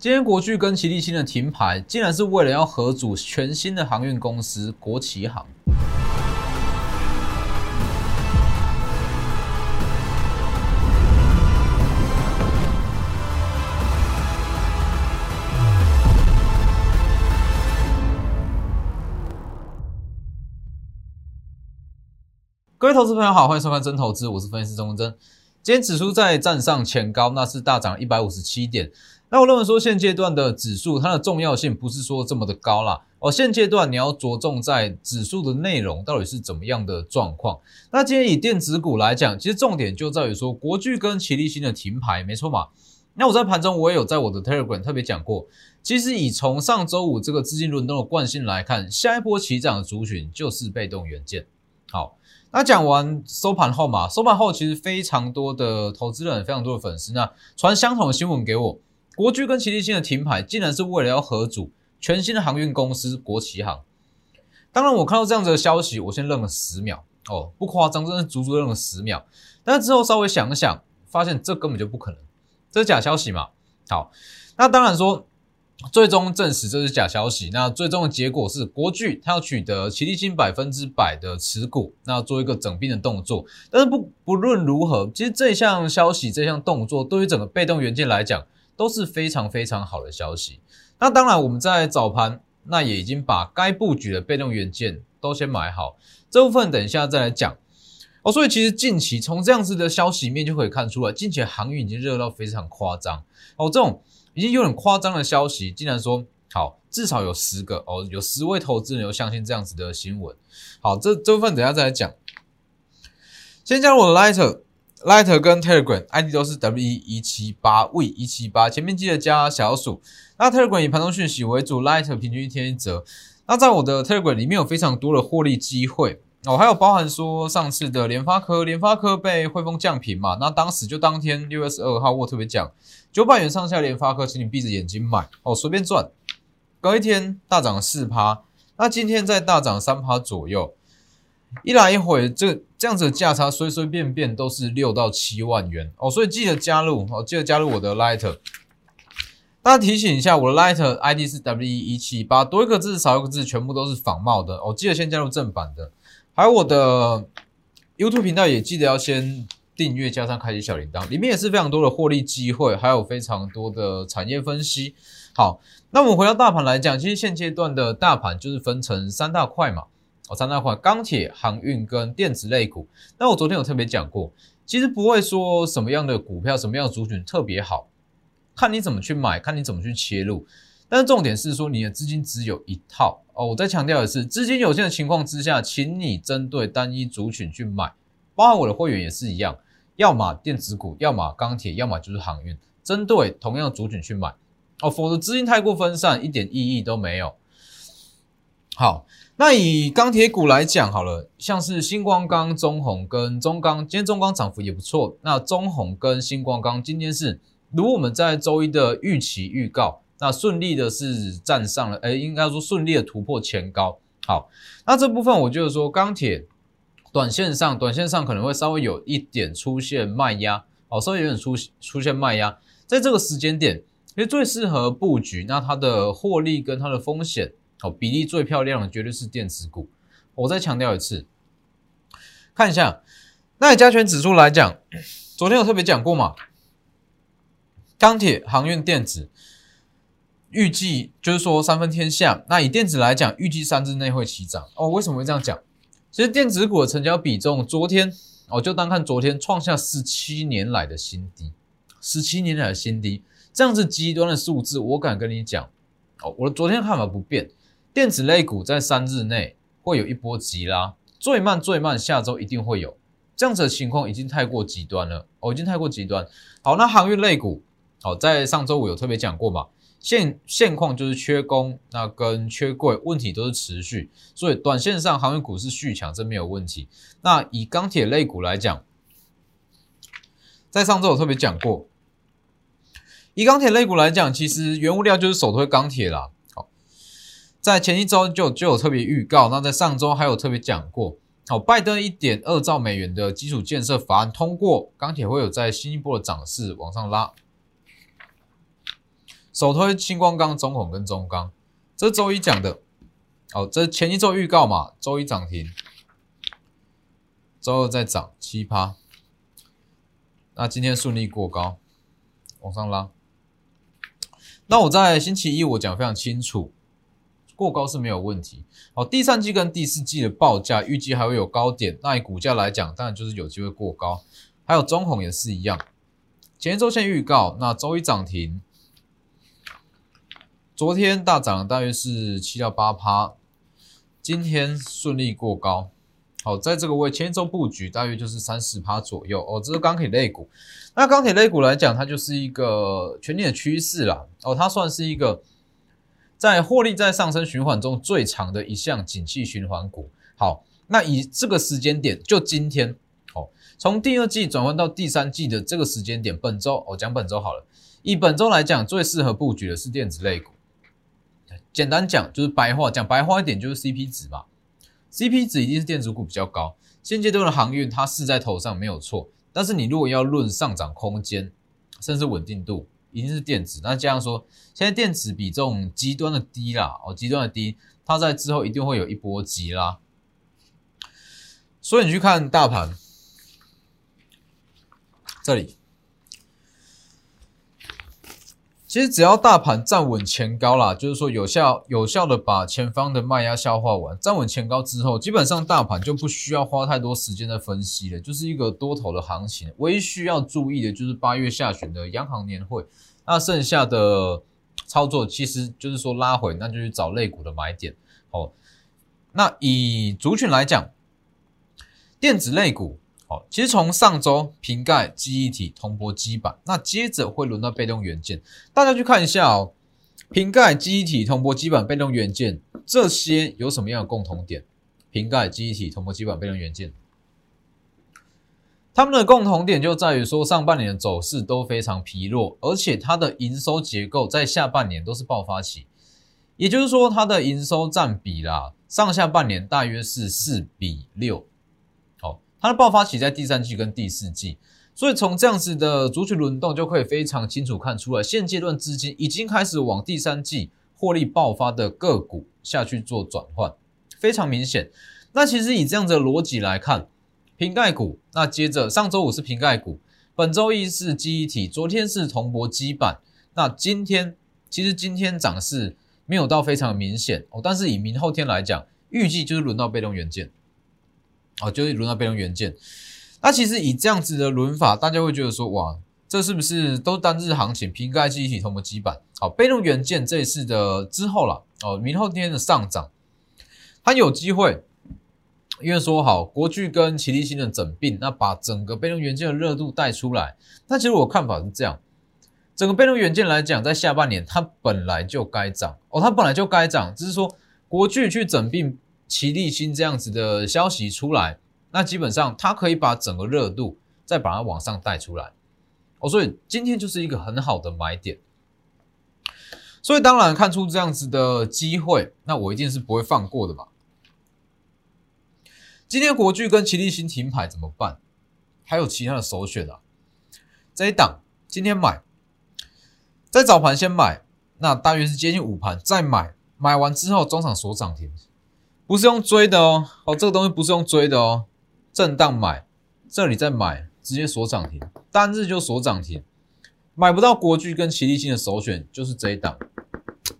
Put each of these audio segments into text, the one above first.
今天国巨跟齐力新的停牌，竟然是为了要合组全新的航运公司国旗航。各位投资朋友好，欢迎收看真投资，我是分析师钟真。今天指数在站上前高，那是大涨一百五十七点。那我认为说现阶段的指数它的重要性不是说这么的高啦。哦，现阶段你要着重在指数的内容到底是怎么样的状况。那今天以电子股来讲，其实重点就在于说国巨跟齐力新的停牌，没错嘛。那我在盘中我也有在我的 Telegram 特别讲过，其实以从上周五这个资金轮动的惯性来看，下一波起涨的族群就是被动元件。好。那讲完收盘后嘛，收盘后其实非常多的投资人，非常多的粉丝，那传相同的新闻给我，国巨跟齐力新的停牌，竟然是为了要合组全新的航运公司国旗航。当然，我看到这样子的消息，我先愣了十秒，哦，不夸张，真的足足愣了十秒。但之后稍微想想，发现这根本就不可能，这是假消息嘛。好，那当然说。最终证实这是假消息。那最终的结果是，国巨它要取得齐力新百分之百的持股，那做一个整并的动作。但是不不论如何，其实这项消息、这项动作对于整个被动元件来讲都是非常非常好的消息。那当然，我们在早盘那也已经把该布局的被动元件都先买好，这部分等一下再来讲。哦，所以其实近期从这样子的消息面就可以看出来，近期航运已经热到非常夸张。哦，这种。已经有点夸张的消息，竟然说好，至少有十个哦，有十位投资人有相信这样子的新闻。好，这这部分等下再来讲。先加入我的 light Lighter 跟 Telegram ID 都是 W 一七八 V 一七八，前面记得加小数。那 Telegram 以盘中讯息为主，Lighter 平均一天一折。那在我的 Telegram 里面有非常多的获利机会哦，还有包含说上次的联发科，联发科被汇丰降频嘛，那当时就当天六月十二号我特别讲。九百元上下联发科，请你闭着眼睛买哦，随便赚。隔一天大涨四趴，那今天再大涨三趴左右，一来一回，这这样子的价差随随便便都是六到七万元哦，所以记得加入哦，记得加入我的 Light。大家提醒一下，我的 Light ID 是 W 一七八，多一个字少一个字，全部都是仿冒的哦，记得先加入正版的。还有我的 YouTube 频道也记得要先。订阅加上开启小铃铛，里面也是非常多的获利机会，还有非常多的产业分析。好，那我们回到大盘来讲，其实现阶段的大盘就是分成三大块嘛，哦，三大块：钢铁、航运跟电子类股。那我昨天有特别讲过，其实不会说什么样的股票、什么样的族群特别好，看你怎么去买，看你怎么去切入。但是重点是说，你的资金只有一套哦。我再强调的是，资金有限的情况之下，请你针对单一族群去买，包含我的会员也是一样。要么电子股，要么钢铁，要么就是航运，针对同样族群去买哦，否则资金太过分散，一点意义都没有。好，那以钢铁股来讲，好了，像是星光钢、中红跟中钢，今天中钢涨幅也不错。那中红跟星光钢今天是如我们在周一的预期预告，那顺利的是站上了，哎，应该说顺利的突破前高。好，那这部分我就是说钢铁。短线上，短线上可能会稍微有一点出现卖压，哦，稍微有点出出现卖压，在这个时间点，其实最适合布局，那它的获利跟它的风险，哦，比例最漂亮的绝对是电子股。我再强调一次，看一下，那以加权指数来讲，昨天有特别讲过嘛，钢铁、航运、电子，预计就是说三分天下。那以电子来讲，预计三日内会起涨。哦，为什么会这样讲？其实电子股的成交比重，昨天哦，就单看昨天创下十七年来的新低，十七年来的新低，这样子极端的数字，我敢跟你讲哦，我的昨天看法不变，电子类股在三日内会有一波急拉，最慢最慢下周一定会有，这样子的情况已经太过极端了，哦，已经太过极端。好，那航运类股，好，在上周五有特别讲过嘛。现现况就是缺工，那跟缺柜问题都是持续，所以短线上航运股是续强，这没有问题。那以钢铁类股来讲，在上周我特别讲过，以钢铁类股来讲，其实原物料就是首推钢铁啦。在前一周就就有特别预告，那在上周还有特别讲过，好，拜登一点二兆美元的基础建设法案通过，钢铁会有在新一波的涨势往上拉。首推星光钢、中孔跟中钢，这周一讲的，哦，这前一周预告嘛，周一涨停，周二再涨七趴，那今天顺利过高，往上拉。那我在星期一我讲非常清楚，过高是没有问题。好，第三季跟第四季的报价预计还会有高点，那以股价来讲，当然就是有机会过高。还有中红也是一样，前一周先预告，那周一涨停。昨天大涨大约是七到八趴，今天顺利过高。好，在这个位前一周布局大约就是三十趴左右哦。这是钢铁类股，那钢铁类股来讲，它就是一个全年的趋势啦。哦，它算是一个在获利在上升循环中最长的一项景气循环股。好，那以这个时间点，就今天，哦，从第二季转换到第三季的这个时间点，本周我讲本周好了。以本周来讲，最适合布局的是电子类股。简单讲就是白话，讲白话一点就是 CP 值嘛，CP 值一定是电子股比较高。现阶段的航运它是在头上没有错，但是你如果要论上涨空间，甚至稳定度，一定是电子。那这样说，现在电子比这种极端的低啦，哦，极端的低，它在之后一定会有一波急啦。所以你去看大盘，这里。其实只要大盘站稳前高啦，就是说有效有效的把前方的卖压消化完，站稳前高之后，基本上大盘就不需要花太多时间的分析了，就是一个多头的行情。唯一需要注意的就是八月下旬的央行年会，那剩下的操作其实就是说拉回，那就去找类股的买点。好，那以族群来讲，电子类股。好，其实从上周瓶盖、记忆体、铜箔基板，那接着会轮到被动元件。大家去看一下哦，瓶盖、记忆体、铜箔基板、被动元件这些有什么样的共同点？瓶盖、记忆体、铜箔基板、被动元件，它们的共同点就在于说，上半年的走势都非常疲弱，而且它的营收结构在下半年都是爆发期，也就是说，它的营收占比啦，上下半年大约是四比六。它的爆发期在第三季跟第四季，所以从这样子的族群轮动就可以非常清楚看出来，现阶段资金已经开始往第三季获利爆发的个股下去做转换，非常明显。那其实以这样的逻辑来看，瓶盖股，那接着上周五是瓶盖股，本周一是记忆体，昨天是铜箔基板，那今天其实今天涨势没有到非常明显哦，但是以明后天来讲，预计就是轮到被动元件。哦，就是轮到被动元件。那其实以这样子的轮法，大家会觉得说，哇，这是不是都单日行情？瓶盖记忆体、同模基板，好，被动元件这一次的之后了，哦，明后天的上涨，它有机会，因为说好国巨跟奇力新的整并，那把整个被动元件的热度带出来。那其实我看法是这样，整个被动元件来讲，在下半年它本来就该涨，哦，它本来就该涨，只是说国巨去整并。齐力新这样子的消息出来，那基本上它可以把整个热度再把它往上带出来哦，所以今天就是一个很好的买点。所以当然看出这样子的机会，那我一定是不会放过的嘛。今天国巨跟齐力新停牌怎么办？还有其他的首选啊？这一档今天买，在早盘先买，那大约是接近午盘再买，买完之后中场锁涨停。不是用追的哦，哦，这个东西不是用追的哦，震荡买，这里再买，直接锁涨停，单日就锁涨停，买不到国巨跟奇力新的首选就是这一档，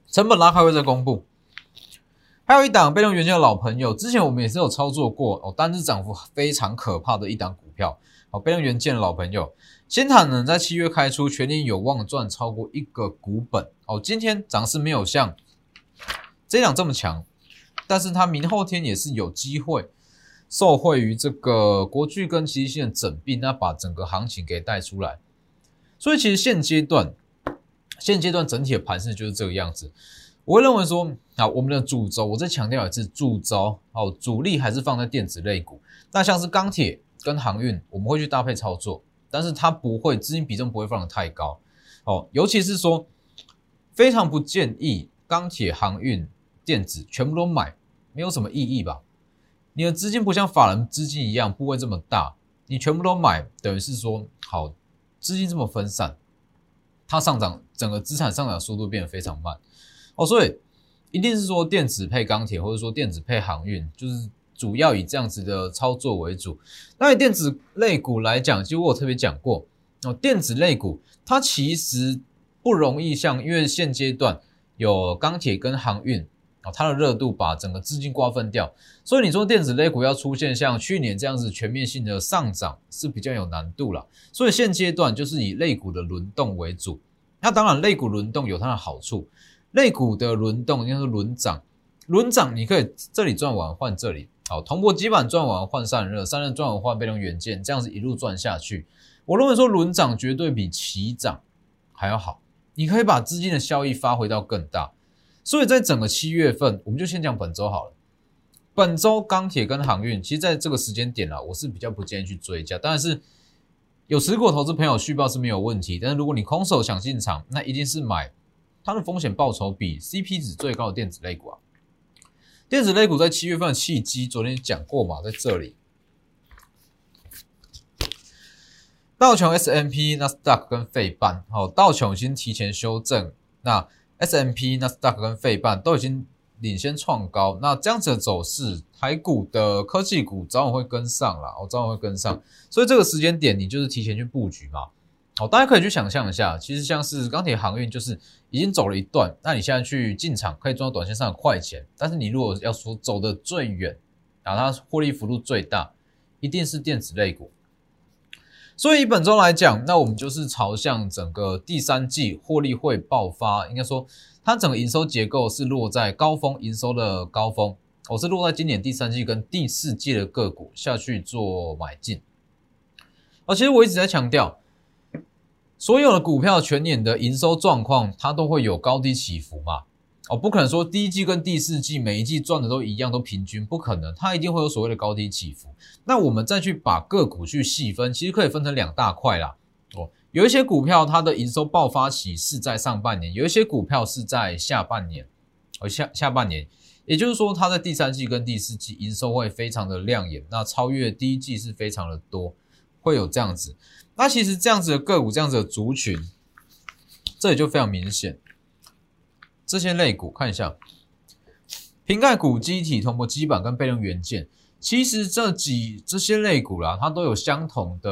成本拉开会再公布。还有一档被动元件的老朋友，之前我们也是有操作过哦，单日涨幅非常可怕的一档股票，哦，被动元件的老朋友，新坦能在七月开出，全年有望赚超过一个股本哦，今天涨势没有像这一档这么强。但是它明后天也是有机会受惠于这个国巨跟奇新的整并，那把整个行情给带出来。所以其实现阶段，现阶段整体的盘势就是这个样子。我会认为说，啊，我们的主轴，我再强调一次，主轴哦，主力还是放在电子类股。那像是钢铁跟航运，我们会去搭配操作，但是它不会资金比重不会放的太高哦，尤其是说非常不建议钢铁、航运、电子全部都买。没有什么意义吧？你的资金不像法人资金一样部位这么大，你全部都买，等于是说好资金这么分散，它上涨整个资产上涨速度变得非常慢哦，所以一定是说电子配钢铁，或者说电子配航运，就是主要以这样子的操作为主。那以电子类股来讲，其实我特别讲过哦，电子类股它其实不容易像，因为现阶段有钢铁跟航运。啊，它的热度把整个资金瓜分掉，所以你说电子类股要出现像去年这样子全面性的上涨是比较有难度了。所以现阶段就是以类股的轮动为主。那当然，类股轮动有它的好处，类股的轮动应该是轮涨，轮涨你可以这里赚完换这里，好，铜箔基板赚完换散热，散热赚完换被动元件，这样子一路赚下去。我认为说轮涨绝对比齐涨还要好，你可以把资金的效益发挥到更大。所以在整个七月份，我们就先讲本周好了。本周钢铁跟航运，其实在这个时间点啊，我是比较不建议去追加。当然是有持股投资朋友续报是没有问题，但是如果你空手想进场，那一定是买它的风险报酬比 CP 值最高的电子类股啊。电子类股在七月份的契机，昨天讲过嘛，在这里，道琼 S M P、纳斯达克跟费半，好，道琼先提前修正，那。S M P、纳斯达克跟费半都已经领先创高，那这样子的走势，台股的科技股早晚会跟上啦，我早晚会跟上，所以这个时间点你就是提前去布局嘛。好，大家可以去想象一下，其实像是钢铁航运，就是已经走了一段，那你现在去进场可以赚到短线上的快钱，但是你如果要说走的最远，然后它获利幅度最大，一定是电子类股。所以本周来讲，那我们就是朝向整个第三季获利会爆发，应该说它整个营收结构是落在高峰营收的高峰，我是落在今年第三季跟第四季的个股下去做买进。而其实我一直在强调，所有的股票全年的营收状况，它都会有高低起伏嘛。哦，不可能说第一季跟第四季每一季赚的都一样，都平均，不可能，它一定会有所谓的高低起伏。那我们再去把个股去细分，其实可以分成两大块啦。哦，有一些股票它的营收爆发期是在上半年，有一些股票是在下半年，而下下半年，也就是说它在第三季跟第四季营收会非常的亮眼，那超越第一季是非常的多，会有这样子。那其实这样子的个股，这样子的族群，这里就非常明显。这些类股看一下，瓶盖股、机体、铜箔基板跟被动元件，其实这几这些类股啦，它都有相同的，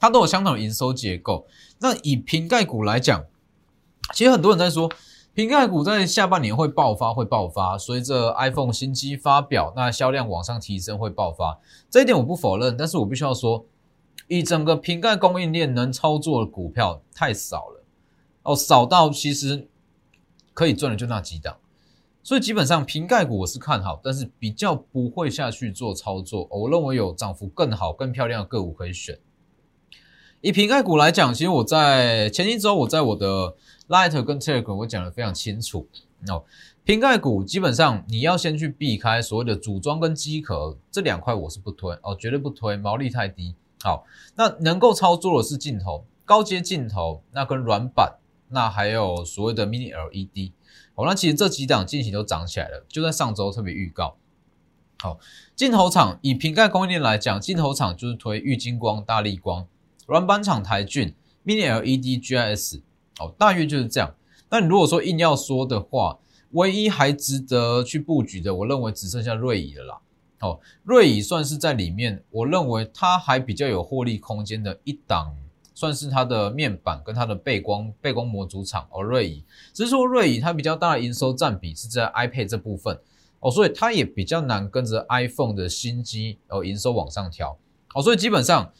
它都有相同的营收结构。那以瓶盖股来讲，其实很多人在说，瓶盖股在下半年会爆发，会爆发，随着 iPhone 新机发表，那销量往上提升会爆发。这一点我不否认，但是我必须要说，以整个瓶盖供应链能操作的股票太少了，哦，少到其实。可以赚的就那几档，所以基本上瓶盖股我是看好，但是比较不会下去做操作。我认为有涨幅更好、更漂亮的个股可以选。以瓶盖股来讲，其实我在前一周我在我的 Light 跟 Telegram 我讲的非常清楚哦。瓶盖股基本上你要先去避开所谓的组装跟机壳这两块，我是不推哦，绝对不推，毛利太低。好，那能够操作的是镜头、高阶镜头，那跟软板。那还有所谓的 Mini LED，好，那其实这几档近期都涨起来了，就在上周特别预告。好，镜头厂以瓶盖供应链来讲，镜头厂就是推玉金光、大力光，软板厂台俊、Mini LED、GIS，哦，大约就是这样。那你如果说硬要说的话，唯一还值得去布局的，我认为只剩下瑞仪了啦。哦，瑞仪算是在里面，我认为它还比较有获利空间的一档。算是它的面板跟它的背光背光模组厂哦，瑞仪，只是说瑞仪它比较大的营收占比是在 iPad 这部分哦，所以它也比较难跟着 iPhone 的新机哦营收往上调哦，所以基本上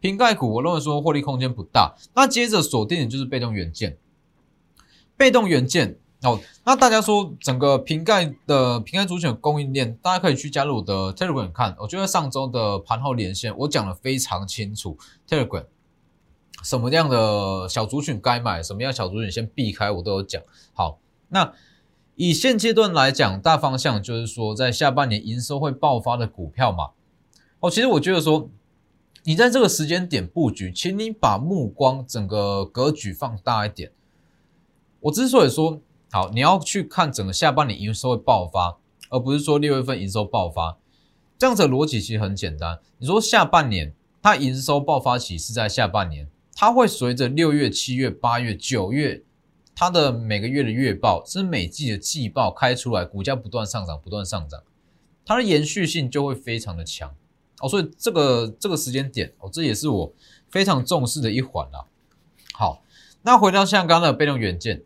瓶盖股我认为说获利空间不大。那接着锁定的就是被动元件，被动元件哦，那大家说整个瓶盖的瓶盖主选供应链，大家可以去加入我的 Telegram 看，我觉得上周的盘后连线我讲的非常清楚，Telegram。什么样的小族群该买，什么样小族群先避开，我都有讲。好，那以现阶段来讲，大方向就是说，在下半年营收会爆发的股票嘛。哦，其实我觉得说，你在这个时间点布局，请你把目光整个格局放大一点。我之所以说好，你要去看整个下半年营收会爆发，而不是说六月份营收爆发，这样子的逻辑其实很简单。你说下半年它营收爆发期是在下半年。它会随着六月、七月、八月、九月它的每个月的月报，甚至每季的季报开出来，股价不断上涨，不断上涨，它的延续性就会非常的强哦。所以这个这个时间点哦，这也是我非常重视的一环啦。好，那回到像刚刚的被动元件，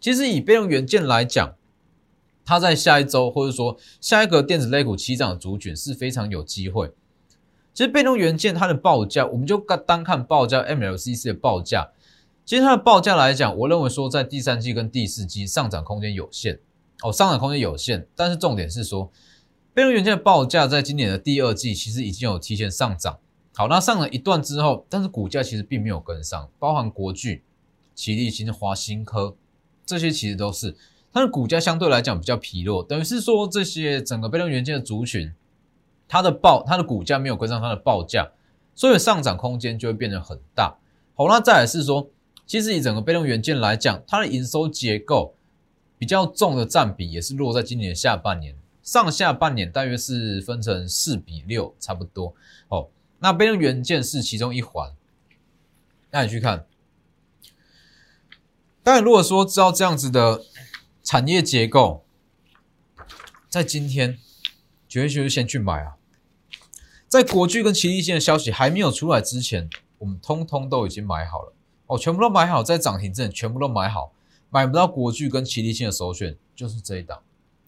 其实以被动元件来讲，它在下一周或者说下一个电子类股起涨的族群是非常有机会。其实被动元件它的报价，我们就单看报价 MLCC 的报价，其实它的报价来讲，我认为说在第三季跟第四季上涨空间有限哦，上涨空间有限。但是重点是说，被动元件的报价在今年的第二季其实已经有提前上涨。好，那上了一段之后，但是股价其实并没有跟上，包含国巨、奇力新、华新科这些其实都是它的股价相对来讲比较疲弱，等于是说这些整个被动元件的族群，它的报它的股价没有跟上它的报价，所以上涨空间就会变得很大。好，那再来是说，其实以整个被动元件来讲，它的营收结构比较重的占比也是落在今年下半年，上下半年大约是分成四比六差不多哦。那被动元件是其中一环，那你去看。当然，如果说知道这样子的产业结构，在今天绝对就是先去买啊。在国巨跟奇力线的消息还没有出来之前，我们通通都已经买好了哦，全部都买好，在涨停阵全部都买好。买不到国巨跟奇力线的首选就是这一档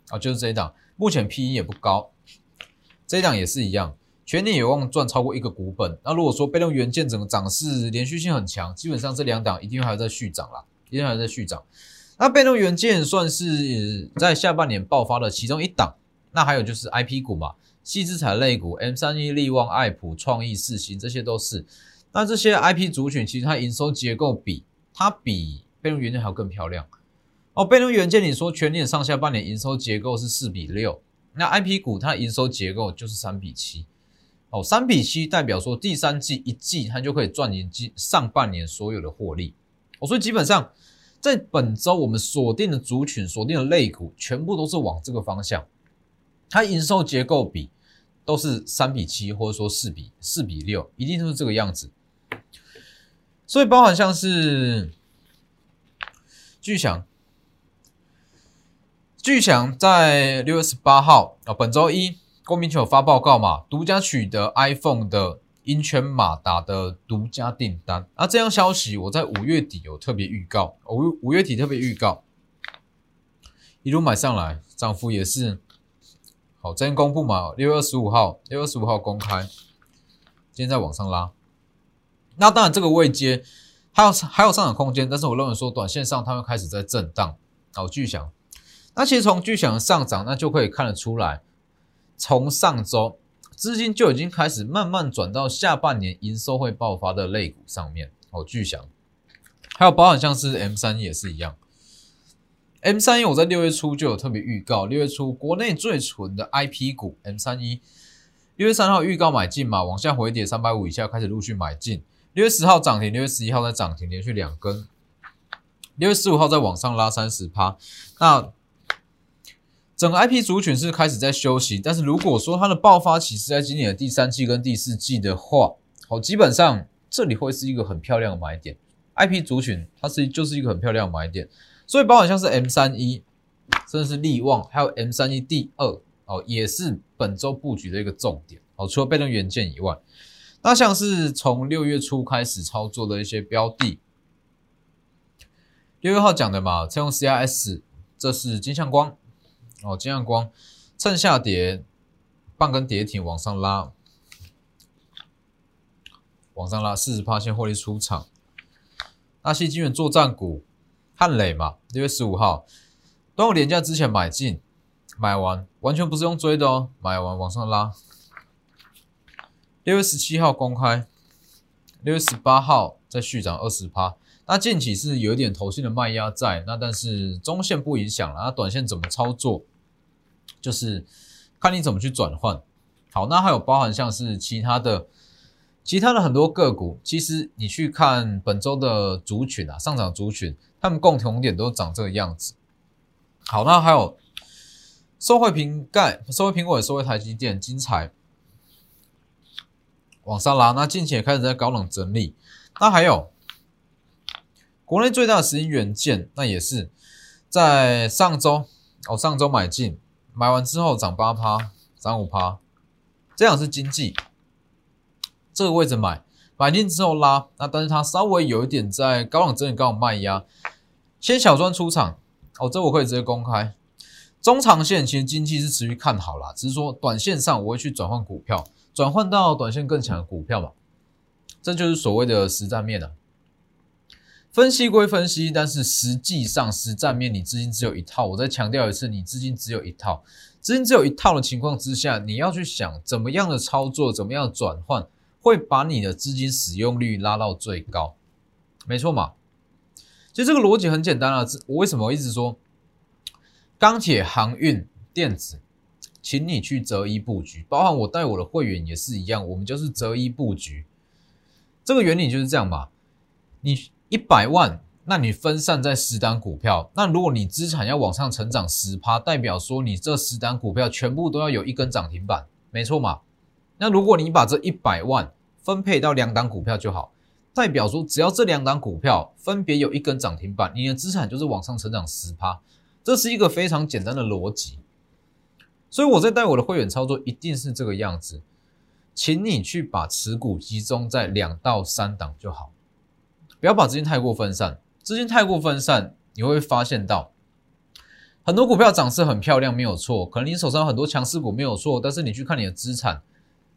啊，就是这一档。目前 P E 也不高，这一档也是一样。全年有望赚超过一个股本。那如果说被动元件整个涨势连续性很强，基本上这两档一定还在续涨啦，一定还在续涨。那被动元件算是在下半年爆发的其中一档。那还有就是 I P 股嘛，细资产类股，M 三一、利旺、爱普、创意、四星，这些都是。那这些 I P 族群其实它营收结构比它比被动元件还要更漂亮哦。被动元件你说全年上下半年营收结构是四比六，那 I P 股它营收结构就是三比七。哦，三比七代表说第三季一季它就可以赚赢上上半年所有的获利。哦，所以基本上在本周我们锁定的族群、锁定的类股，全部都是往这个方向。它营收结构比都是三比七，或者说四比四比六，一定都是这个样子。所以包含像是巨响，巨响在六月十八号啊，本周一。郭明球发报告嘛，独家取得 iPhone 的音圈马达的独家订单。啊，这样消息我在五月底有特别预告，五五月底特别预告，一路买上来，涨幅也是好。今天公布嘛，六月二十五号，六月二十五号公开，今天在往上拉。那当然这个位阶还有还有上涨空间，但是我认为说短线上它会开始在震荡。好，巨响，那其实从巨响的上涨，那就可以看得出来。从上周资金就已经开始慢慢转到下半年营收会爆发的类股上面哦，巨响，还有包含像是 M 三也是一样，M 三一我在六月初就有特别预告，六月初国内最纯的 IP 股 M 三一，六月三号预告买进嘛，往下回跌三百五以下开始陆续买进，六月十号涨停，六月十一号在涨停，连续两根，六月十五号在往上拉三十趴，那。整个 IP 族群是开始在休息，但是如果说它的爆发期是在今年的第三季跟第四季的话，好，基本上这里会是一个很漂亮的买点。IP 族群它是就是一个很漂亮的买点，所以包含像是 M 三一，甚至是利旺，还有 M 三一 D 二，哦，也是本周布局的一个重点。哦，除了被动元件以外，那像是从六月初开始操作的一些标的，六月号讲的嘛，采用 CIS，这是金相光。哦，金像光趁下跌，半根跌停往上拉，往上拉四十趴先获利出场。那些金元作战股，汉磊嘛，六月十五号端午连假之前买进，买完完全不是用追的哦，买完往上拉。六月十七号公开，六月十八号再续涨二十趴。那近期是有点头线的卖压在，那但是中线不影响了，那短线怎么操作？就是看你怎么去转换。好，那还有包含像是其他的、其他的很多个股，其实你去看本周的族群啊，上涨族群，他们共同点都长这个样子。好，那还有收汇瓶盖、收汇苹果、收汇台积电，精彩往上拉。那近期也开始在高冷整理。那还有国内最大的石英元件，那也是在上周哦，上周买进，买完之后涨八趴，涨五趴，这样是经济。这个位置买，买进之后拉，那但是它稍微有一点在高冷整理高冷卖压，先小赚出场哦，这我可以直接公开。中长线其实经济是持续看好啦，只是说短线上我会去转换股票，转换到短线更强的股票嘛，这就是所谓的实战面了。分析归分析，但是实际上实战面你资金只有一套。我再强调一次，你资金只有一套，资金只有一套的情况之下，你要去想怎么样的操作，怎么样转换，会把你的资金使用率拉到最高，没错嘛？其实这个逻辑很简单啊，我为什么一直说？钢铁、航运、电子，请你去择一布局，包含我带我的会员也是一样，我们就是择一布局。这个原理就是这样嘛。你一百万，那你分散在十单股票，那如果你资产要往上成长十趴，代表说你这十单股票全部都要有一根涨停板，没错嘛？那如果你把这一百万分配到两档股票就好，代表说只要这两档股票分别有一根涨停板，你的资产就是往上成长十趴。这是一个非常简单的逻辑，所以我在带我的会员操作一定是这个样子，请你去把持股集中在两到三档就好，不要把资金太过分散。资金太过分散，你会发现到很多股票涨势很漂亮，没有错，可能你手上很多强势股没有错，但是你去看你的资产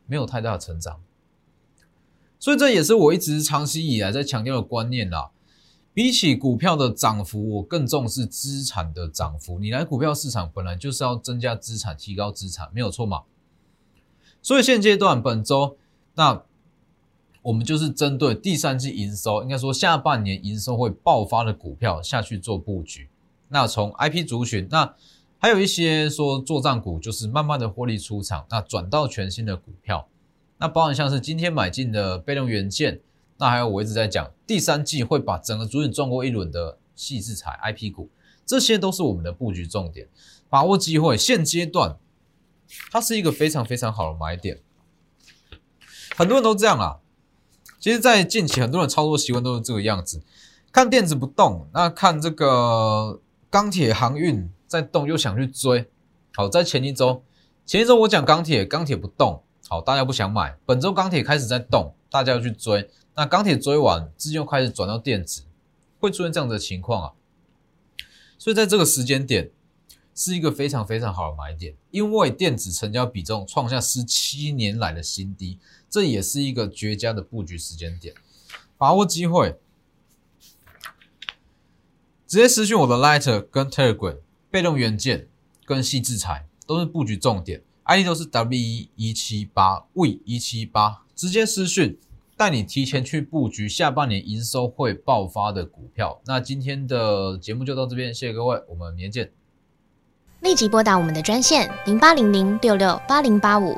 没有太大的成长，所以这也是我一直长期以来在强调的观念啦。比起股票的涨幅，我更重视资产的涨幅。你来股票市场本来就是要增加资产、提高资产，没有错嘛？所以现阶段本周，那我们就是针对第三季营收，应该说下半年营收会爆发的股票下去做布局。那从 IP 族群，那还有一些说做账股，就是慢慢的获利出场，那转到全新的股票。那包含像是今天买进的被动元件。那还有我一直在讲，第三季会把整个主体撞过一轮的细制材 IP 股，这些都是我们的布局重点，把握机会。现阶段它是一个非常非常好的买点，很多人都这样啊。其实，在近期很多人操作习惯都是这个样子，看电子不动，那看这个钢铁航运在动，又想去追。好，在前一周，前一周我讲钢铁，钢铁不动，好，大家不想买。本周钢铁开始在动，大家要去追。那钢铁追完，资金又开始转到电子，会出现这样的情况啊。所以在这个时间点，是一个非常非常好的买点，因为电子成交比重创下十七年来的新低，这也是一个绝佳的布局时间点，把握机会，直接私讯我的 Lighter 跟 Telegram，被动元件跟细制裁都是布局重点，ID 都是 W 一一七八 V 一七八，直接私讯。带你提前去布局下半年营收会爆发的股票。那今天的节目就到这边，谢谢各位，我们明天见。立即拨打我们的专线零八零零六六八零八五